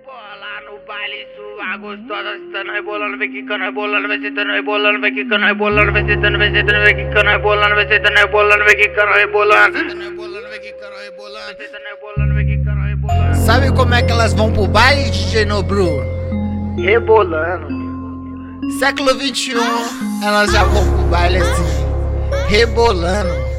Rebola no baile, sua gostosa, sentando, rebolando, vem quicando, rebolando, vem sentando, rebolando, vem quicando, rebolando, vem sentando, vem sentando, vem quicando, rebolando, vem sentando, rebolando, vem quicando, rebolando. Sabe como é que elas vão pro baile, DJ Nobru? Rebolando. Século 21, elas já vão pro baile assim, rebolando.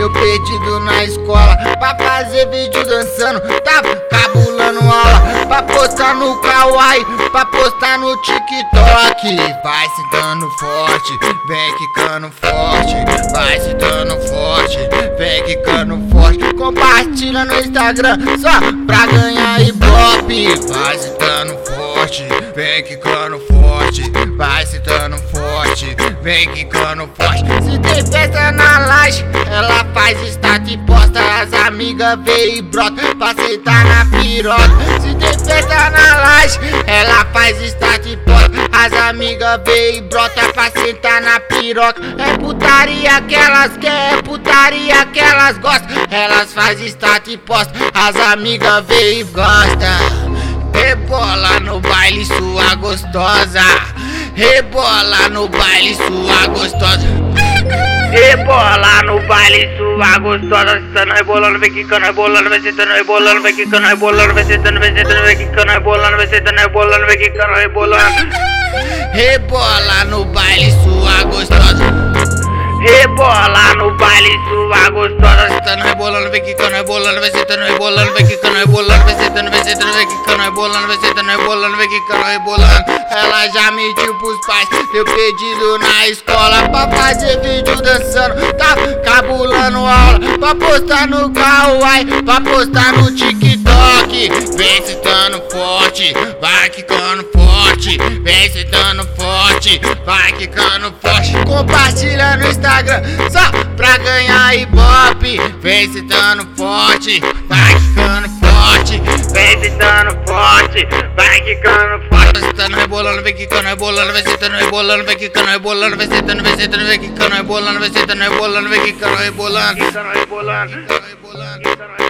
Eu perdido na escola Pra fazer vídeo dançando, tava cabulando aula Pra postar no Kawaii, pra postar no TikTok. Vai se dando forte, vem quicando forte Vai se dando forte, vem quicando forte. Compartilha no Instagram só pra ganhar ibope. Vai se dando forte, vem quicando forte Vai se dando forte, vem quicando forte. Se tem festa na laje, ela faz estátua posta As amigas vê e brota. Pra sentar na piroca Se tem festa na laje, ela faz estátua posta As amigas vê e brota. Pra sentar na piroca É putaria que elas querem, é putaria que elas gostam. Elas faz estátua posta, as amigas vê e gosta Rebola no baile, sua gostosa. Rebola no baile, sua gostosa. palito, vagos, todas están volando, ve ve ve ve ve ve ve no baile, sua gostosa. Rebola no Sentando, rebolando, vem quicando, rebolando, vem sentando, rebolando, vem quicando, rebolando, vem sentando, vem sentando, vem quicando, rebolando, vem sentando, rebolando, vem quicando, rebolando. Ela já mentiu pros pais, eu pedido na escola pra fazer vídeo dançando, tá cabulando aula, pra postar no Kawaii, pra postar no TikTok. Vem sentando forte, vai quicando forte, vem sentando forte, vai quicando forte. Compartilha no Instagram só pra ganhar ibope. Vem sentando forte, vai quicando forte, vem sentando forte, vai quicando forte. sentando, rebolando, vem quicando, rebolando, vem sentando, rebolando, vem quicando, rebolando, vem sentando, vem sentando, vem quicando, rebolando, vem sentando, rebolando, vem quicando, rebolando. Rebolando, rebolando.